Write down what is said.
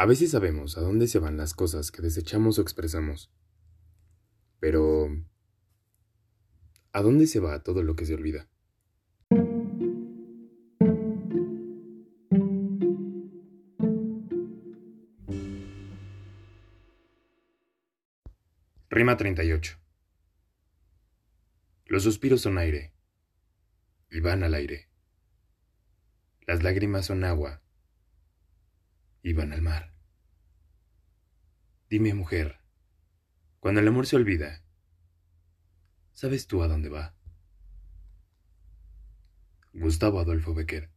A veces sabemos a dónde se van las cosas que desechamos o expresamos. Pero... ¿A dónde se va todo lo que se olvida? Rima 38. Los suspiros son aire y van al aire. Las lágrimas son agua y van al mar. Dime, mujer, cuando el amor se olvida, ¿sabes tú a dónde va? Gustavo Adolfo Becker